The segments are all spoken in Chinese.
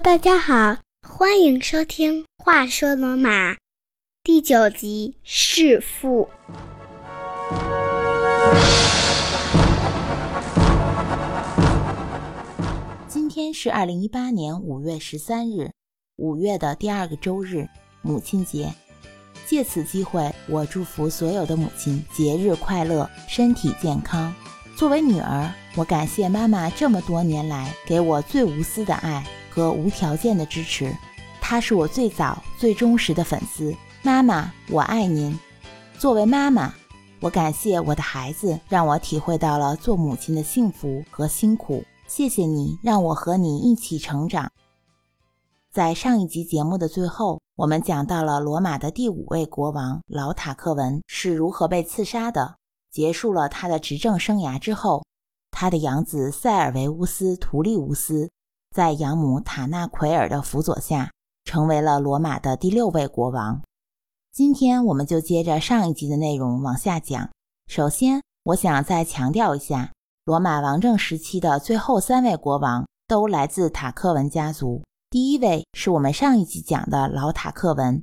大家好，欢迎收听《话说罗马》第九集《弑父》。今天是二零一八年五月十三日，五月的第二个周日，母亲节。借此机会，我祝福所有的母亲节日快乐，身体健康。作为女儿，我感谢妈妈这么多年来给我最无私的爱和无条件的支持，她是我最早、最忠实的粉丝。妈妈，我爱您。作为妈妈，我感谢我的孩子，让我体会到了做母亲的幸福和辛苦。谢谢你，让我和你一起成长。在上一集节目的最后，我们讲到了罗马的第五位国王老塔克文是如何被刺杀的。结束了他的执政生涯之后，他的养子塞尔维乌斯·图利乌斯在养母塔纳奎尔的辅佐下，成为了罗马的第六位国王。今天我们就接着上一集的内容往下讲。首先，我想再强调一下，罗马王政时期的最后三位国王都来自塔克文家族。第一位是我们上一集讲的老塔克文，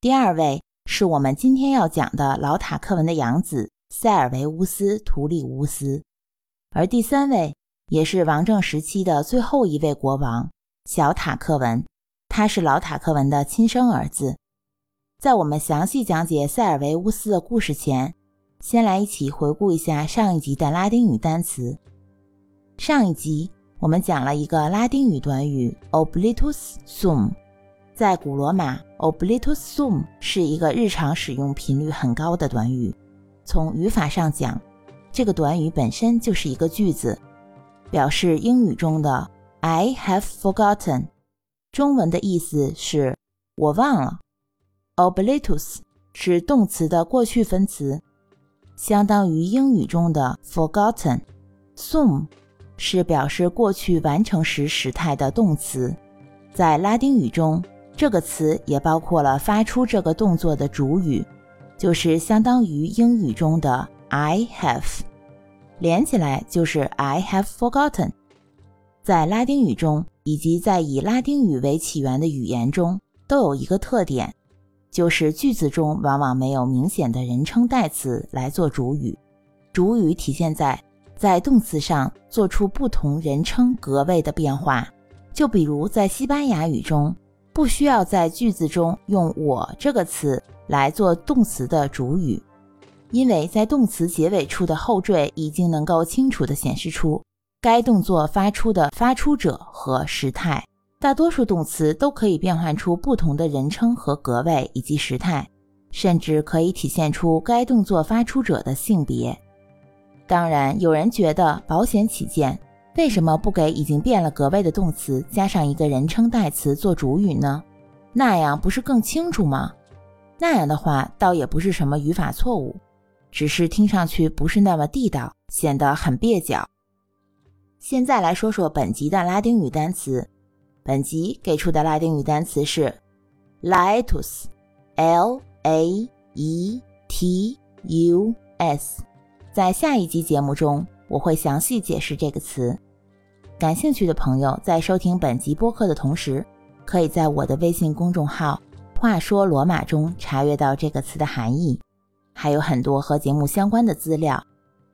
第二位是我们今天要讲的老塔克文的养子。塞尔维乌斯·图利乌斯，而第三位也是王政时期的最后一位国王小塔克文，他是老塔克文的亲生儿子。在我们详细讲解塞尔维乌斯的故事前，先来一起回顾一下上一集的拉丁语单词。上一集我们讲了一个拉丁语短语 oblitus sum，在古罗马 oblitus sum 是一个日常使用频率很高的短语。从语法上讲，这个短语本身就是一个句子，表示英语中的 "I have forgotten"，中文的意思是“我忘了”。oblitus 是动词的过去分词，相当于英语中的 forgotten。sum 是表示过去完成时时态的动词，在拉丁语中，这个词也包括了发出这个动作的主语。就是相当于英语中的 I have，连起来就是 I have forgotten。在拉丁语中，以及在以拉丁语为起源的语言中，都有一个特点，就是句子中往往没有明显的人称代词来做主语。主语体现在在动词上做出不同人称格位的变化。就比如在西班牙语中，不需要在句子中用我这个词。来做动词的主语，因为在动词结尾处的后缀已经能够清楚地显示出该动作发出的发出者和时态。大多数动词都可以变换出不同的人称和格位以及时态，甚至可以体现出该动作发出者的性别。当然，有人觉得保险起见，为什么不给已经变了格位的动词加上一个人称代词做主语呢？那样不是更清楚吗？那样的话，倒也不是什么语法错误，只是听上去不是那么地道，显得很蹩脚。现在来说说本集的拉丁语单词。本集给出的拉丁语单词是 laetus，l a e t u s。在下一集节目中，我会详细解释这个词。感兴趣的朋友在收听本集播客的同时，可以在我的微信公众号。话说罗马中查阅到这个词的含义，还有很多和节目相关的资料。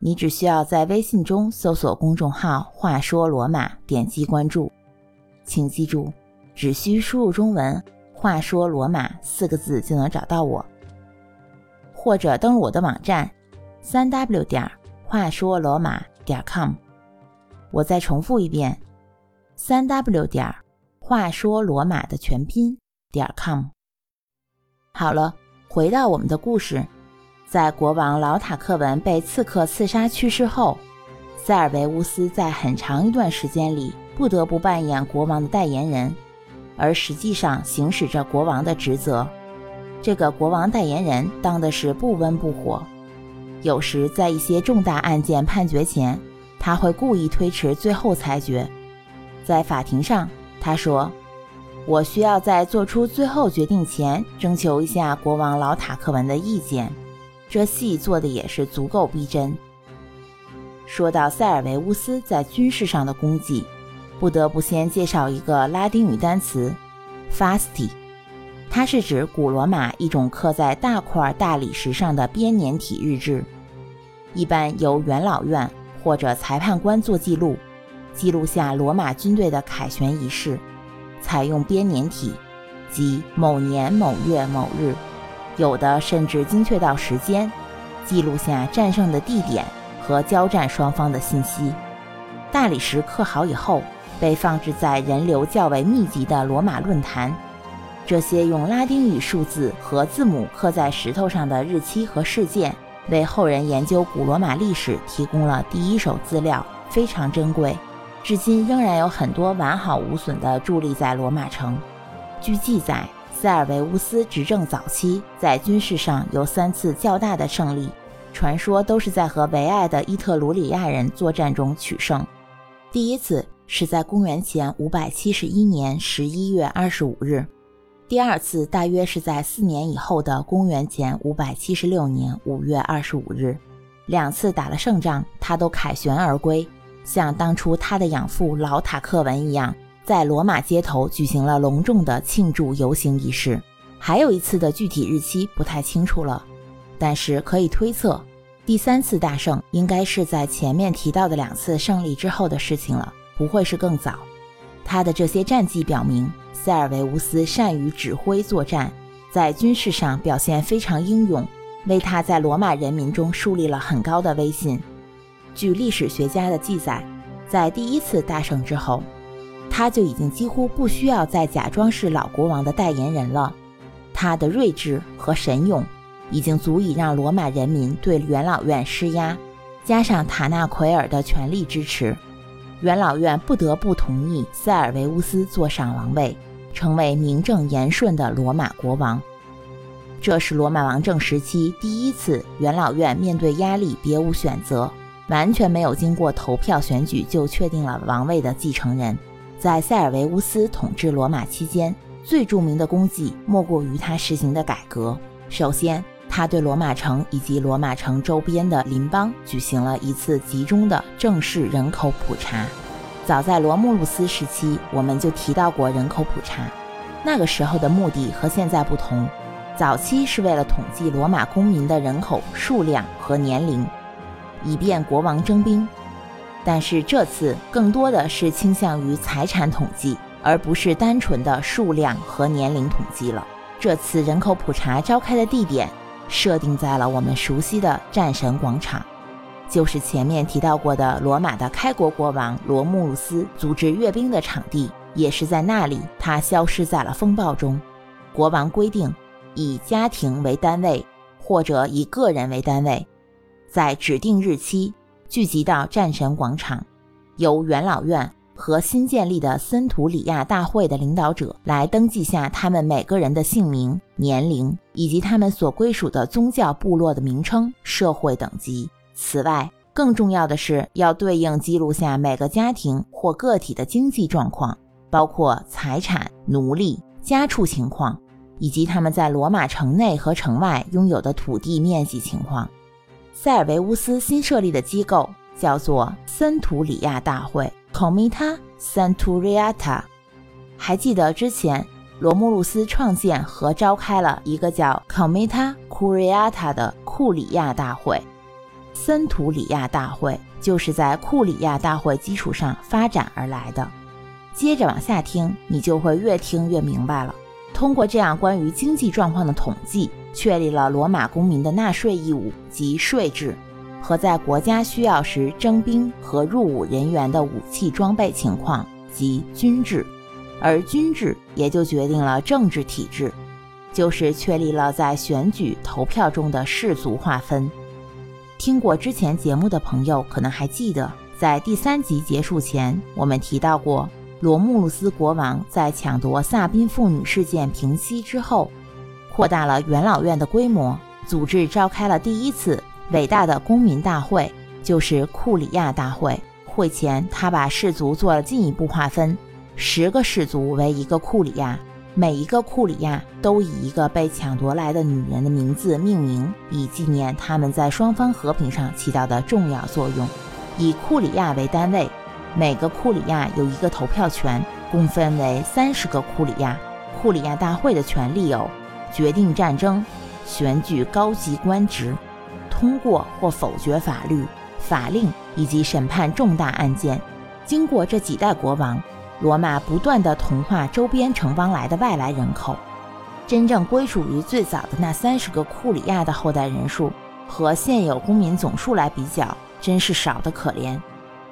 你只需要在微信中搜索公众号“话说罗马”，点击关注。请记住，只需输入中文“话说罗马”四个字就能找到我，或者登录我的网站三 w 点儿话说罗马点 com。我再重复一遍：三 w 点儿话说罗马的全拼点 com。好了，回到我们的故事，在国王老塔克文被刺客刺杀去世后，塞尔维乌斯在很长一段时间里不得不扮演国王的代言人，而实际上行使着国王的职责。这个国王代言人当的是不温不火，有时在一些重大案件判决前，他会故意推迟最后裁决。在法庭上，他说。我需要在做出最后决定前征求一下国王老塔克文的意见。这戏做的也是足够逼真。说到塞尔维乌斯在军事上的功绩，不得不先介绍一个拉丁语单词 “fasti”，它是指古罗马一种刻在大块大理石上的编年体日志，一般由元老院或者裁判官做记录，记录下罗马军队的凯旋仪式，采用编年体，即某年某月某日，有的甚至精确到时间，记录下战胜的地点和交战双方的信息。大理石刻好以后。被放置在人流较为密集的罗马论坛，这些用拉丁语数字和字母刻在石头上的日期和事件，为后人研究古罗马历史提供了第一手资料，非常珍贵。至今仍然有很多完好无损地伫立在罗马城。据记载，塞尔维乌斯执政早期在军事上有三次较大的胜利，传说都是在和维埃的伊特鲁里亚人作战中取胜。第一次。是在公元前五百七十一年十一月二十五日，第二次大约是在四年以后的公元前五百七十六年五月二十五日，两次打了胜仗，他都凯旋而归，像当初他的养父老塔克文一样，在罗马街头举行了隆重的庆祝游行仪式。还有一次的具体日期不太清楚了，但是可以推测，第三次大胜应该是在前面提到的两次胜利之后的事情了。不会是更早。他的这些战绩表明，塞尔维乌斯善于指挥作战，在军事上表现非常英勇，为他在罗马人民中树立了很高的威信。据历史学家的记载，在第一次大胜之后，他就已经几乎不需要再假装是老国王的代言人了。他的睿智和神勇，已经足以让罗马人民对元老院施压，加上塔纳奎尔的全力支持。元老院不得不同意塞尔维乌斯坐上王位，成为名正言顺的罗马国王。这是罗马王政时期第一次元老院面对压力别无选择，完全没有经过投票选举就确定了王位的继承人。在塞尔维乌斯统治罗马期间，最著名的功绩莫过于他实行的改革。首先，他对罗马城以及罗马城周边的邻邦举行了一次集中的正式人口普查。早在罗慕路斯时期，我们就提到过人口普查。那个时候的目的和现在不同，早期是为了统计罗马公民的人口数量和年龄，以便国王征兵。但是这次更多的是倾向于财产统计，而不是单纯的数量和年龄统计了。这次人口普查召开的地点。设定在了我们熟悉的战神广场，就是前面提到过的罗马的开国国王罗慕路斯组织阅兵的场地，也是在那里，他消失在了风暴中。国王规定以家庭为单位，或者以个人为单位，在指定日期聚集到战神广场，由元老院。和新建立的森图里亚大会的领导者来登记下他们每个人的姓名、年龄以及他们所归属的宗教部落的名称、社会等级。此外，更重要的是要对应记录下每个家庭或个体的经济状况，包括财产、奴隶、家畜情况，以及他们在罗马城内和城外拥有的土地面积情况。塞尔维乌斯新设立的机构叫做森图里亚大会。Comita Centuriata，还记得之前罗慕路斯创建和召开了一个叫 Comita Curiata 的库里亚大会，森图里亚大会就是在库里亚大会基础上发展而来的。接着往下听，你就会越听越明白了。通过这样关于经济状况的统计，确立了罗马公民的纳税义务及税制。和在国家需要时征兵和入伍人员的武器装备情况及军制，而军制也就决定了政治体制，就是确立了在选举投票中的氏族划分。听过之前节目的朋友可能还记得，在第三集结束前，我们提到过，罗慕路斯国王在抢夺萨宾妇女事件平息之后，扩大了元老院的规模，组织召开了第一次。伟大的公民大会就是库里亚大会。会前，他把氏族做了进一步划分，十个氏族为一个库里亚，每一个库里亚都以一个被抢夺来的女人的名字命名，以纪念他们在双方和平上起到的重要作用。以库里亚为单位，每个库里亚有一个投票权，共分为三十个库里亚。库里亚大会的权利有决定战争、选举高级官职、通过或否决法律、法令以及审判重大案件。经过这几代国王，罗马不断地同化周边城邦来的外来人口。真正归属于最早的那三十个库里亚的后代人数，和现有公民总数来比较，真是少得可怜。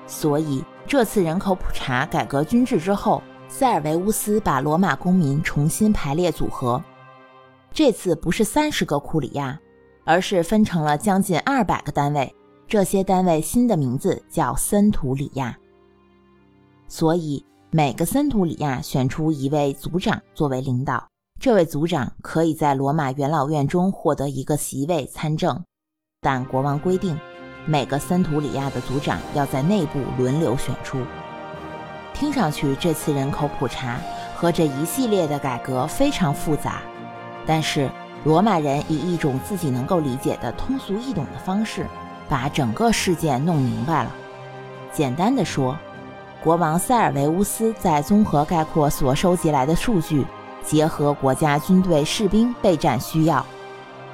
所以这次人口普查改革军制之后。塞尔维乌斯把罗马公民重新排列组合，这次不是三十个库里亚，而是分成了将近二百个单位。这些单位新的名字叫森图里亚。所以每个森图里亚选出一位族长作为领导，这位族长可以在罗马元老院中获得一个席位参政，但国王规定，每个森图里亚的族长要在内部轮流选出。听上去，这次人口普查和这一系列的改革非常复杂，但是罗马人以一种自己能够理解的通俗易懂的方式，把整个事件弄明白了。简单的说，国王塞尔维乌斯在综合概括所收集来的数据，结合国家军队士兵备战需要。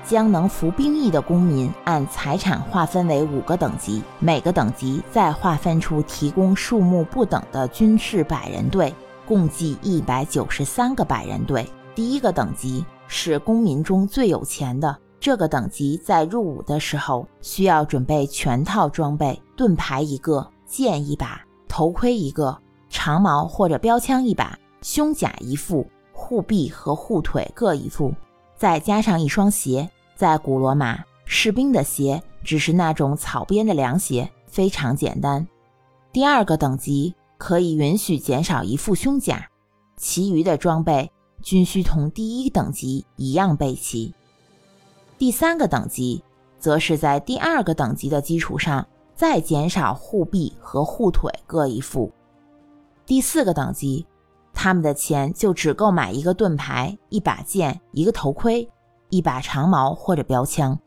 将能服兵役的公民按财产划分为五个等级，每个等级再划分出提供数目不等的军事百人队，共计一百九十三个百人队。第一个等级是公民中最有钱的，这个等级在入伍的时候需要准备全套装备：盾牌一个，剑一把，头盔一个，长矛或者标枪一把，胸甲一副，护臂和护腿各一副。再加上一双鞋，在古罗马，士兵的鞋只是那种草编的凉鞋，非常简单。第二个等级可以允许减少一副胸甲，其余的装备均需同第一等级一样备齐。第三个等级则是在第二个等级的基础上再减少护臂和护腿各一副。第四个等级。他们的钱就只够买一个盾牌、一把剑、一个头盔、一把长矛或者标枪，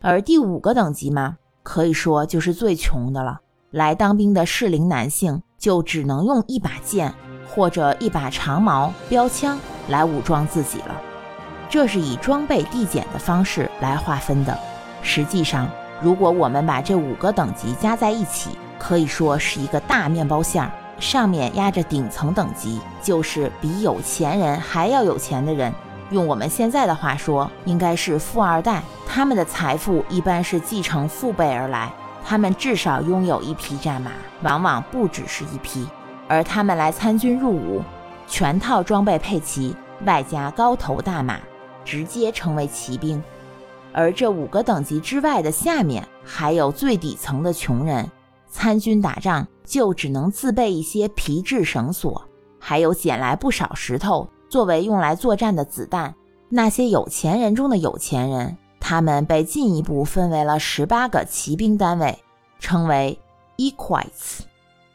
而第五个等级嘛，可以说就是最穷的了。来当兵的适龄男性就只能用一把剑或者一把长矛、标枪来武装自己了。这是以装备递减的方式来划分的。实际上，如果我们把这五个等级加在一起，可以说是一个大面包馅儿。上面压着顶层等级，就是比有钱人还要有钱的人。用我们现在的话说，应该是富二代。他们的财富一般是继承父辈而来，他们至少拥有一匹战马，往往不只是一匹。而他们来参军入伍，全套装备配齐，外加高头大马，直接成为骑兵。而这五个等级之外的下面，还有最底层的穷人。参军打仗就只能自备一些皮质绳索，还有捡来不少石头作为用来作战的子弹。那些有钱人中的有钱人，他们被进一步分为了十八个骑兵单位，称为 equites，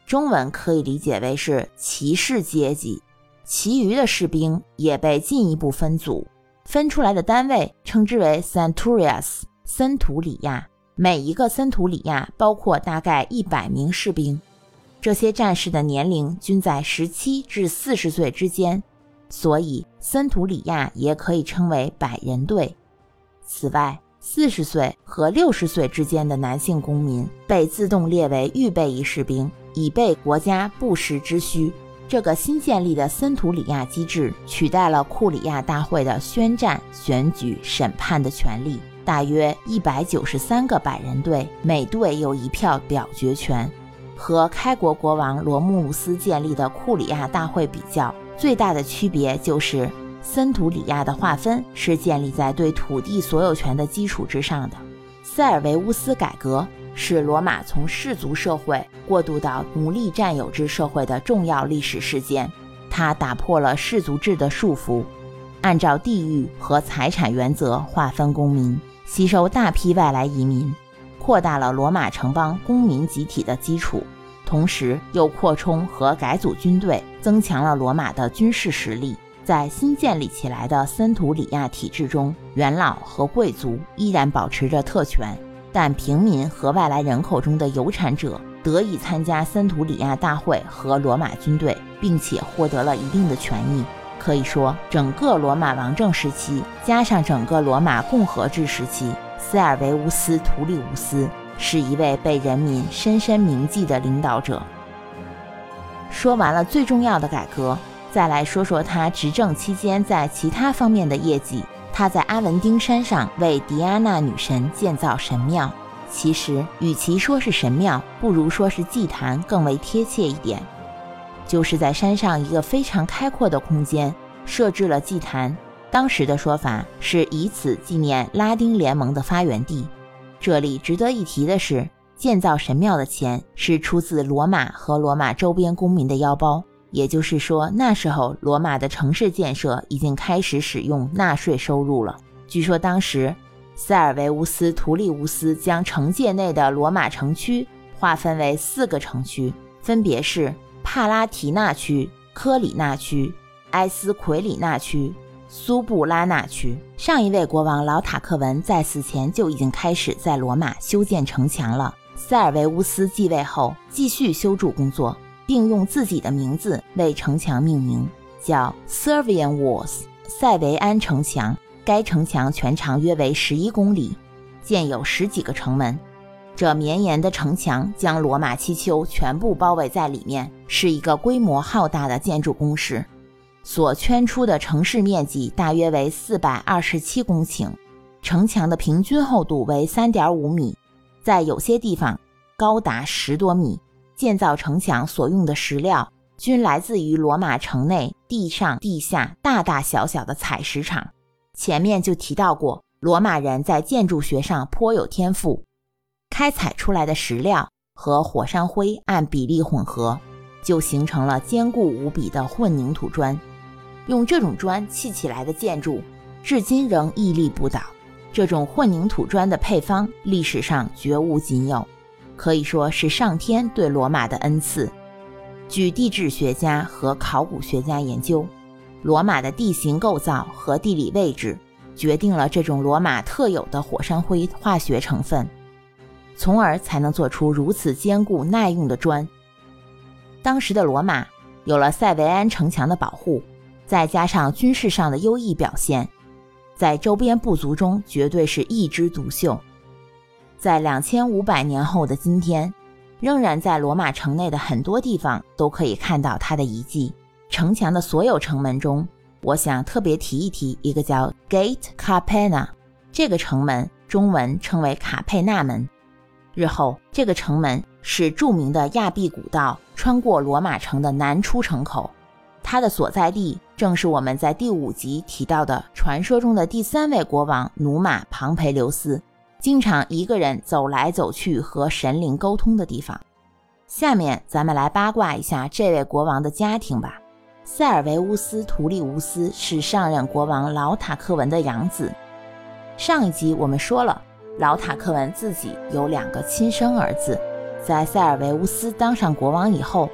中文可以理解为是骑士阶级。其余的士兵也被进一步分组，分出来的单位称之为 centurias，森图里亚。每一个森图里亚包括大概一百名士兵，这些战士的年龄均在十七至四十岁之间，所以森图里亚也可以称为百人队。此外，四十岁和六十岁之间的男性公民被自动列为预备役士兵，以备国家不时之需。这个新建立的森图里亚机制取代了库里亚大会的宣战、选举、审判的权利。大约一百九十三个百人队，每队有一票表决权。和开国国王罗慕路斯建立的库里亚大会比较，最大的区别就是森图里亚的划分是建立在对土地所有权的基础之上的。塞尔维乌斯改革是罗马从氏族社会过渡到奴隶占有制社会的重要历史事件，它打破了氏族制的束缚，按照地域和财产原则划分公民。吸收大批外来移民，扩大了罗马城邦公民集体的基础，同时又扩充和改组军队，增强了罗马的军事实力。在新建立起来的森图里亚体制中，元老和贵族依然保持着特权，但平民和外来人口中的有产者得以参加森图里亚大会和罗马军队，并且获得了一定的权益。可以说，整个罗马王政时期加上整个罗马共和制时期，塞尔维乌斯·图利乌斯是一位被人民深深铭记的领导者。说完了最重要的改革，再来说说他执政期间在其他方面的业绩。他在阿文丁山上为狄安娜女神建造神庙。其实，与其说是神庙，不如说是祭坛更为贴切一点。就是在山上一个非常开阔的空间设置了祭坛。当时的说法是以此纪念拉丁联盟的发源地。这里值得一提的是，建造神庙的钱是出自罗马和罗马周边公民的腰包。也就是说，那时候罗马的城市建设已经开始使用纳税收入了。据说当时。塞尔维乌斯·图利乌斯将城界内的罗马城区划分为四个城区，分别是帕拉提纳区、科里纳区、埃斯奎里纳区、苏布拉纳区。上一位国王老塔克文在死前就已经开始在罗马修建城墙了。塞尔维乌斯继位后，继续修筑工作，并用自己的名字为城墙命名，叫 Servian Walls（ 塞维安城墙）。该城墙全长约为十一公里，建有十几个城门。这绵延的城墙将罗马七丘全部包围在里面，是一个规模浩大的建筑工事。所圈出的城市面积大约为四百二十七公顷，城墙的平均厚度为三点五米，在有些地方高达十多米。建造城墙所用的石料均来自于罗马城内地上、地下大大小小的采石场。前面就提到过，罗马人在建筑学上颇有天赋，开采出来的石料和火山灰按比例混合，就形成了坚固无比的混凝土砖。用这种砖砌起来的建筑，至今仍屹立不倒。这种混凝土砖的配方，历史上绝无仅有，可以说是上天对罗马的恩赐。据地质学家和考古学家研究。罗马的地形构造和地理位置决定了这种罗马特有的火山灰化学成分，从而才能做出如此坚固耐用的砖。当时的罗马有了塞维安城墙的保护，再加上军事上的优异表现，在周边部族中绝对是一枝独秀。在两千五百年后的今天，仍然在罗马城内的很多地方都可以看到它的遗迹。城墙的所有城门中，我想特别提一提一个叫 Gate Capena 这个城门，中文称为卡佩纳门。日后，这个城门是著名的亚庇古道穿过罗马城的南出城口，它的所在地正是我们在第五集提到的传说中的第三位国王努马庞培留斯，经常一个人走来走去和神灵沟通的地方。下面咱们来八卦一下这位国王的家庭吧。塞尔维乌斯·图利乌斯是上任国王老塔克文的养子。上一集我们说了，老塔克文自己有两个亲生儿子。在塞尔维乌斯当上国王以后，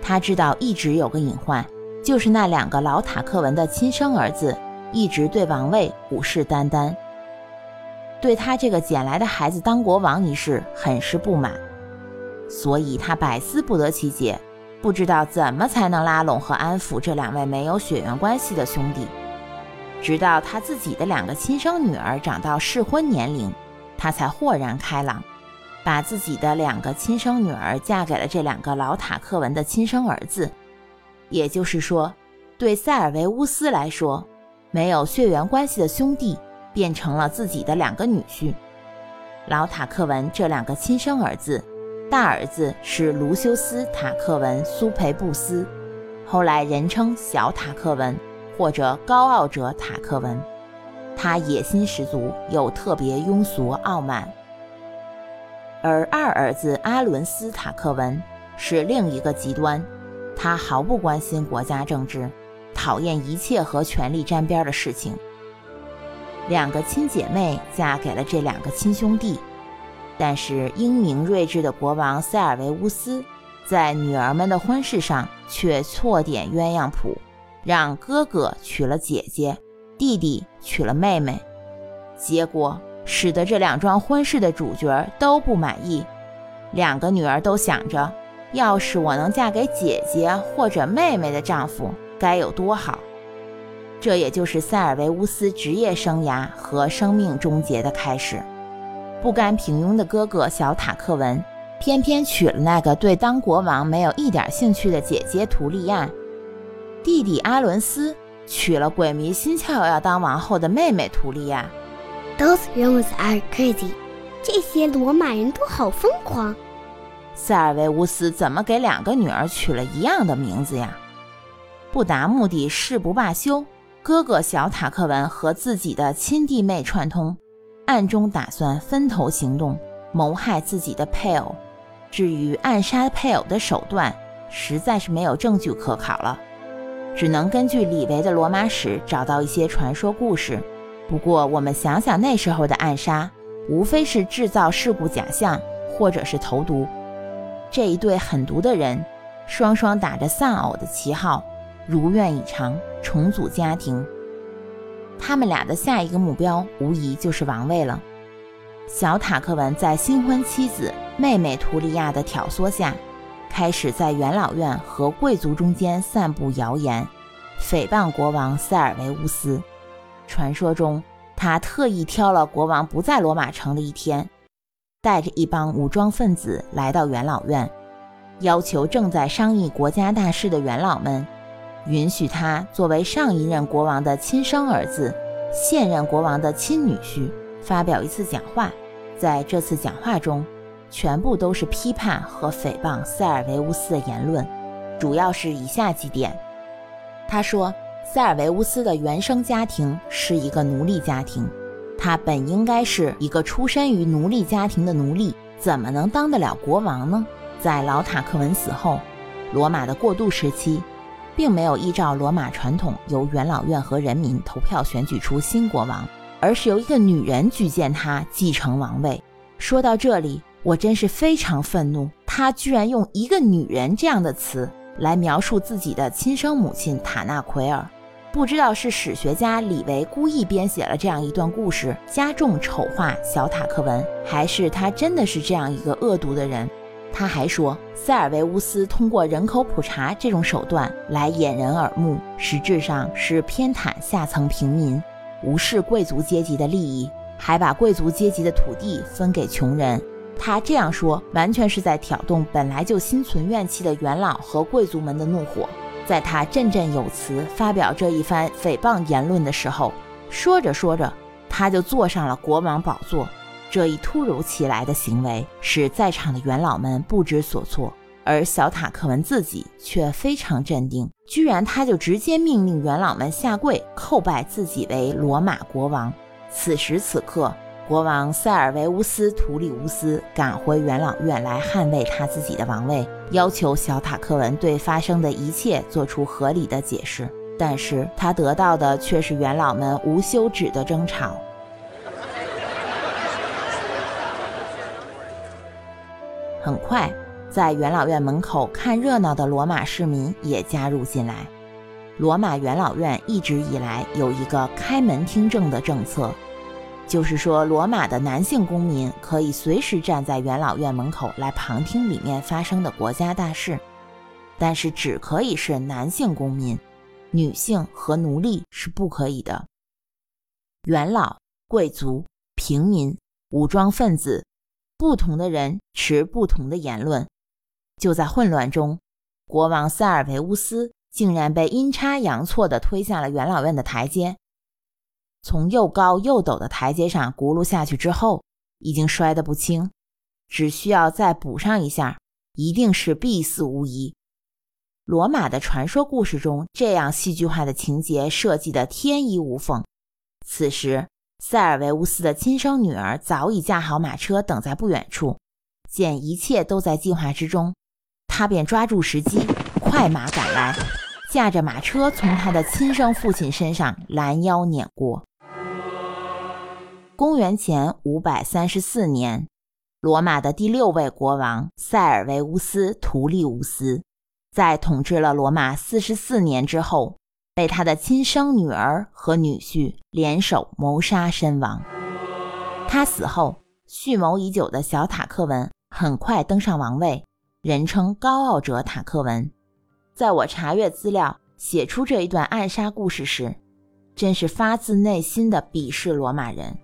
他知道一直有个隐患，就是那两个老塔克文的亲生儿子一直对王位虎视眈眈，对他这个捡来的孩子当国王一事很是不满，所以他百思不得其解。不知道怎么才能拉拢和安抚这两位没有血缘关系的兄弟，直到他自己的两个亲生女儿长到适婚年龄，他才豁然开朗，把自己的两个亲生女儿嫁给了这两个老塔克文的亲生儿子。也就是说，对塞尔维乌斯来说，没有血缘关系的兄弟变成了自己的两个女婿。老塔克文这两个亲生儿子。大儿子是卢修斯·塔克文·苏培布斯，后来人称小塔克文或者高傲者塔克文。他野心十足，又特别庸俗傲慢。而二儿子阿伦斯·塔克文是另一个极端，他毫不关心国家政治，讨厌一切和权力沾边的事情。两个亲姐妹嫁给了这两个亲兄弟。但是英明睿智的国王塞尔维乌斯，在女儿们的婚事上却错点鸳鸯谱，让哥哥娶了姐姐，弟弟娶了妹妹，结果使得这两桩婚事的主角都不满意，两个女儿都想着，要是我能嫁给姐姐或者妹妹的丈夫，该有多好。这也就是塞尔维乌斯职业生涯和生命终结的开始。不甘平庸的哥哥小塔克文，偏偏娶了那个对当国王没有一点兴趣的姐姐图利亚；弟弟阿伦斯娶了鬼迷心窍要当王后的妹妹图利亚。Those Romans are crazy。这些罗马人都好疯狂。塞尔维乌斯怎么给两个女儿取了一样的名字呀？不达目的誓不罢休。哥哥小塔克文和自己的亲弟妹串通，暗中打算分头行动，谋害自己的配偶。至于暗杀配偶的手段，实在是没有证据可考了，只能根据李维的罗马史找到一些传说故事。不过，我们想想那时候的暗杀，无非是制造事故假象，或者是投毒。这一对狠毒的人，双双打着丧偶的旗号。如愿以偿，重组家庭。他们俩的下一个目标，无疑就是王位了。小塔克文在新婚妻子妹妹图利亚的挑唆下，开始在元老院和贵族中间散布谣言，诽谤国王塞尔维乌斯。传说中，他特意挑了国王不在罗马城的一天，带着一帮武装分子来到元老院，要求正在商议国家大事的元老们。允许他作为上一任国王的亲生儿子、现任国王的亲女婿发表一次讲话。在这次讲话中，全部都是批判和诽谤塞尔维乌斯的言论，主要是以下几点：他说，塞尔维乌斯的原生家庭是一个奴隶家庭，他本应该是一个出身于奴隶家庭的奴隶，怎么能当得了国王呢？在老塔克文死后，罗马的过渡时期。并没有依照罗马传统由元老院和人民投票选举出新国王，而是由一个女人举荐他继承王位。说到这里，我真是非常愤怒，他居然用一个女人这样的词来描述自己的亲生母亲塔纳奎尔。不知道是史学家李维故意编写了这样一段故事，加重丑化小塔克文，还是他真的是这样一个恶毒的人？他还说，塞尔维乌斯通过人口普查这种手段来掩人耳目，实质上是偏袒下层平民，无视贵族阶级的利益，还把贵族阶级的土地分给穷人。他这样说，完全是在挑动本来就心存怨气的元老和贵族们的怒火。在他振振有词发表这一番诽谤言论的时候，说着说着，他就坐上了国王宝座。这一突如其来的行为使在场的元老们不知所措，而小塔克文自己却非常镇定，居然他就直接命令元老们下跪叩拜自己为罗马国王。此时此刻，国王塞尔维乌斯·图里乌斯赶回元老院来捍卫他自己的王位，要求小塔克文对发生的一切做出合理的解释，但是他得到的却是元老们无休止的争吵。很快，在元老院门口看热闹的罗马市民也加入进来。罗马元老院一直以来有一个开门听政的政策，就是说，罗马的男性公民可以随时站在元老院门口来旁听里面发生的国家大事，但是只可以是男性公民，女性和奴隶是不可以的。元老、贵族、平民、武装分子。不同的人持不同的言论，就在混乱中，国王塞尔维乌斯竟然被阴差阳错地推下了元老院的台阶。从又高又陡的台阶上轱辘下去之后，已经摔得不轻，只需要再补上一下，一定是必死无疑。罗马的传说故事中，这样戏剧化的情节设计得天衣无缝。此时。塞尔维乌斯的亲生女儿早已驾好马车，等在不远处。见一切都在计划之中，他便抓住时机，快马赶来，驾着马车从他的亲生父亲身上拦腰碾过。公元前五百三十四年，罗马的第六位国王塞尔维乌斯·图利乌斯，在统治了罗马四十四年之后。被他的亲生女儿和女婿联手谋杀身亡。他死后，蓄谋已久的小塔克文很快登上王位，人称高傲者塔克文。在我查阅资料、写出这一段暗杀故事时，真是发自内心的鄙视罗马人，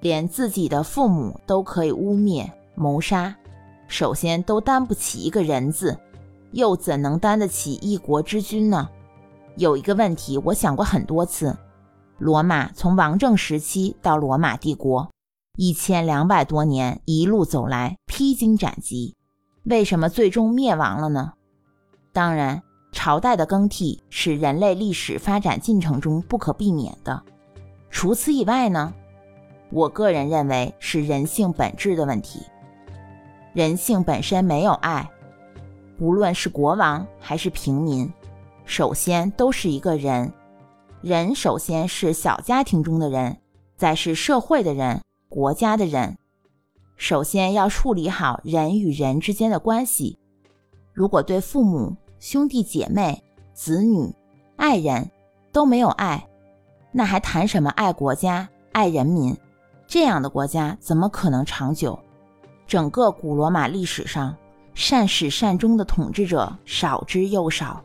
连自己的父母都可以污蔑谋杀，首先都担不起一个人字，又怎能担得起一国之君呢？有一个问题，我想过很多次：罗马从王政时期到罗马帝国，一千两百多年一路走来，披荆斩棘，为什么最终灭亡了呢？当然。朝代的更替是人类历史发展进程中不可避免的。除此以外呢？我个人认为是人性本质的问题。人性本身没有爱，不论是国王还是平民，首先都是一个人。人首先是小家庭中的人，再是社会的人、国家的人。首先要处理好人与人之间的关系。如果对父母，兄弟姐妹、子女、爱人，都没有爱，那还谈什么爱国家、爱人民？这样的国家怎么可能长久？整个古罗马历史上，善始善终的统治者少之又少，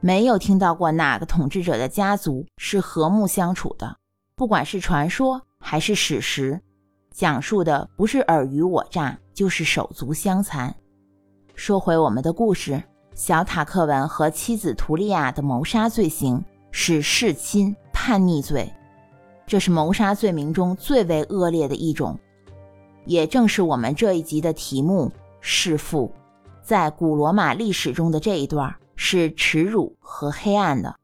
没有听到过哪个统治者的家族是和睦相处的。不管是传说还是史实，讲述的不是尔虞我诈，就是手足相残。说回我们的故事。小塔克文和妻子图利亚的谋杀罪行是弑亲叛逆罪，这是谋杀罪名中最为恶劣的一种，也正是我们这一集的题目“弑父”。在古罗马历史中的这一段是耻辱和黑暗的，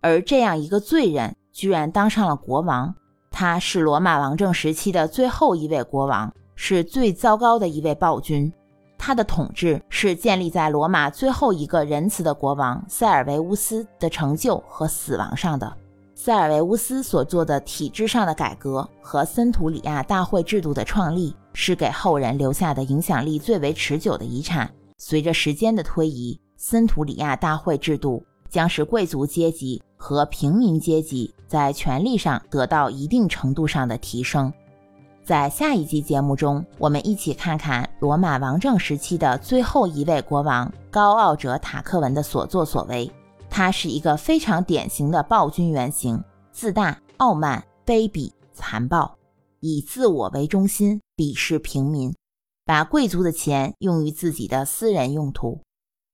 而这样一个罪人居然当上了国王，他是罗马王政时期的最后一位国王，是最糟糕的一位暴君。他的统治是建立在罗马最后一个仁慈的国王塞尔维乌斯的成就和死亡上的。塞尔维乌斯所做的体制上的改革和森图里亚大会制度的创立，是给后人留下的影响力最为持久的遗产。随着时间的推移，森图里亚大会制度将使贵族阶级和平民阶级在权力上得到一定程度上的提升。在下一集节目中，我们一起看看罗马王政时期的最后一位国王高傲者塔克文的所作所为。他是一个非常典型的暴君原型，自大、傲慢、卑鄙、残暴，以自我为中心，鄙视平民，把贵族的钱用于自己的私人用途。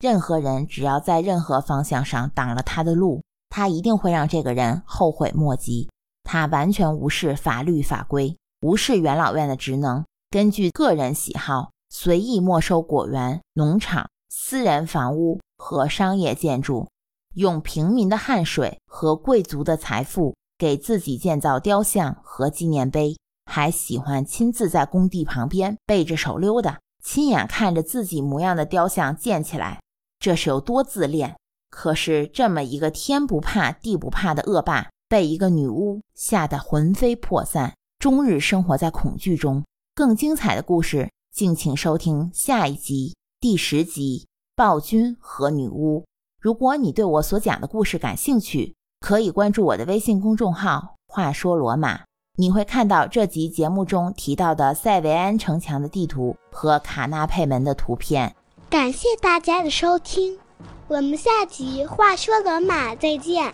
任何人只要在任何方向上挡了他的路，他一定会让这个人后悔莫及。他完全无视法律法规。无视元老院的职能，根据个人喜好随意没收果园、农场、私人房屋和商业建筑，用平民的汗水和贵族的财富给自己建造雕像和纪念碑，还喜欢亲自在工地旁边背着手溜达，亲眼看着自己模样的雕像建起来，这是有多自恋？可是这么一个天不怕地不怕的恶霸，被一个女巫吓得魂飞魄散。终日生活在恐惧中。更精彩的故事，敬请收听下一集第十集《暴君和女巫》。如果你对我所讲的故事感兴趣，可以关注我的微信公众号“话说罗马”，你会看到这集节目中提到的塞维安城墙的地图和卡纳佩门的图片。感谢大家的收听，我们下集《话说罗马》再见。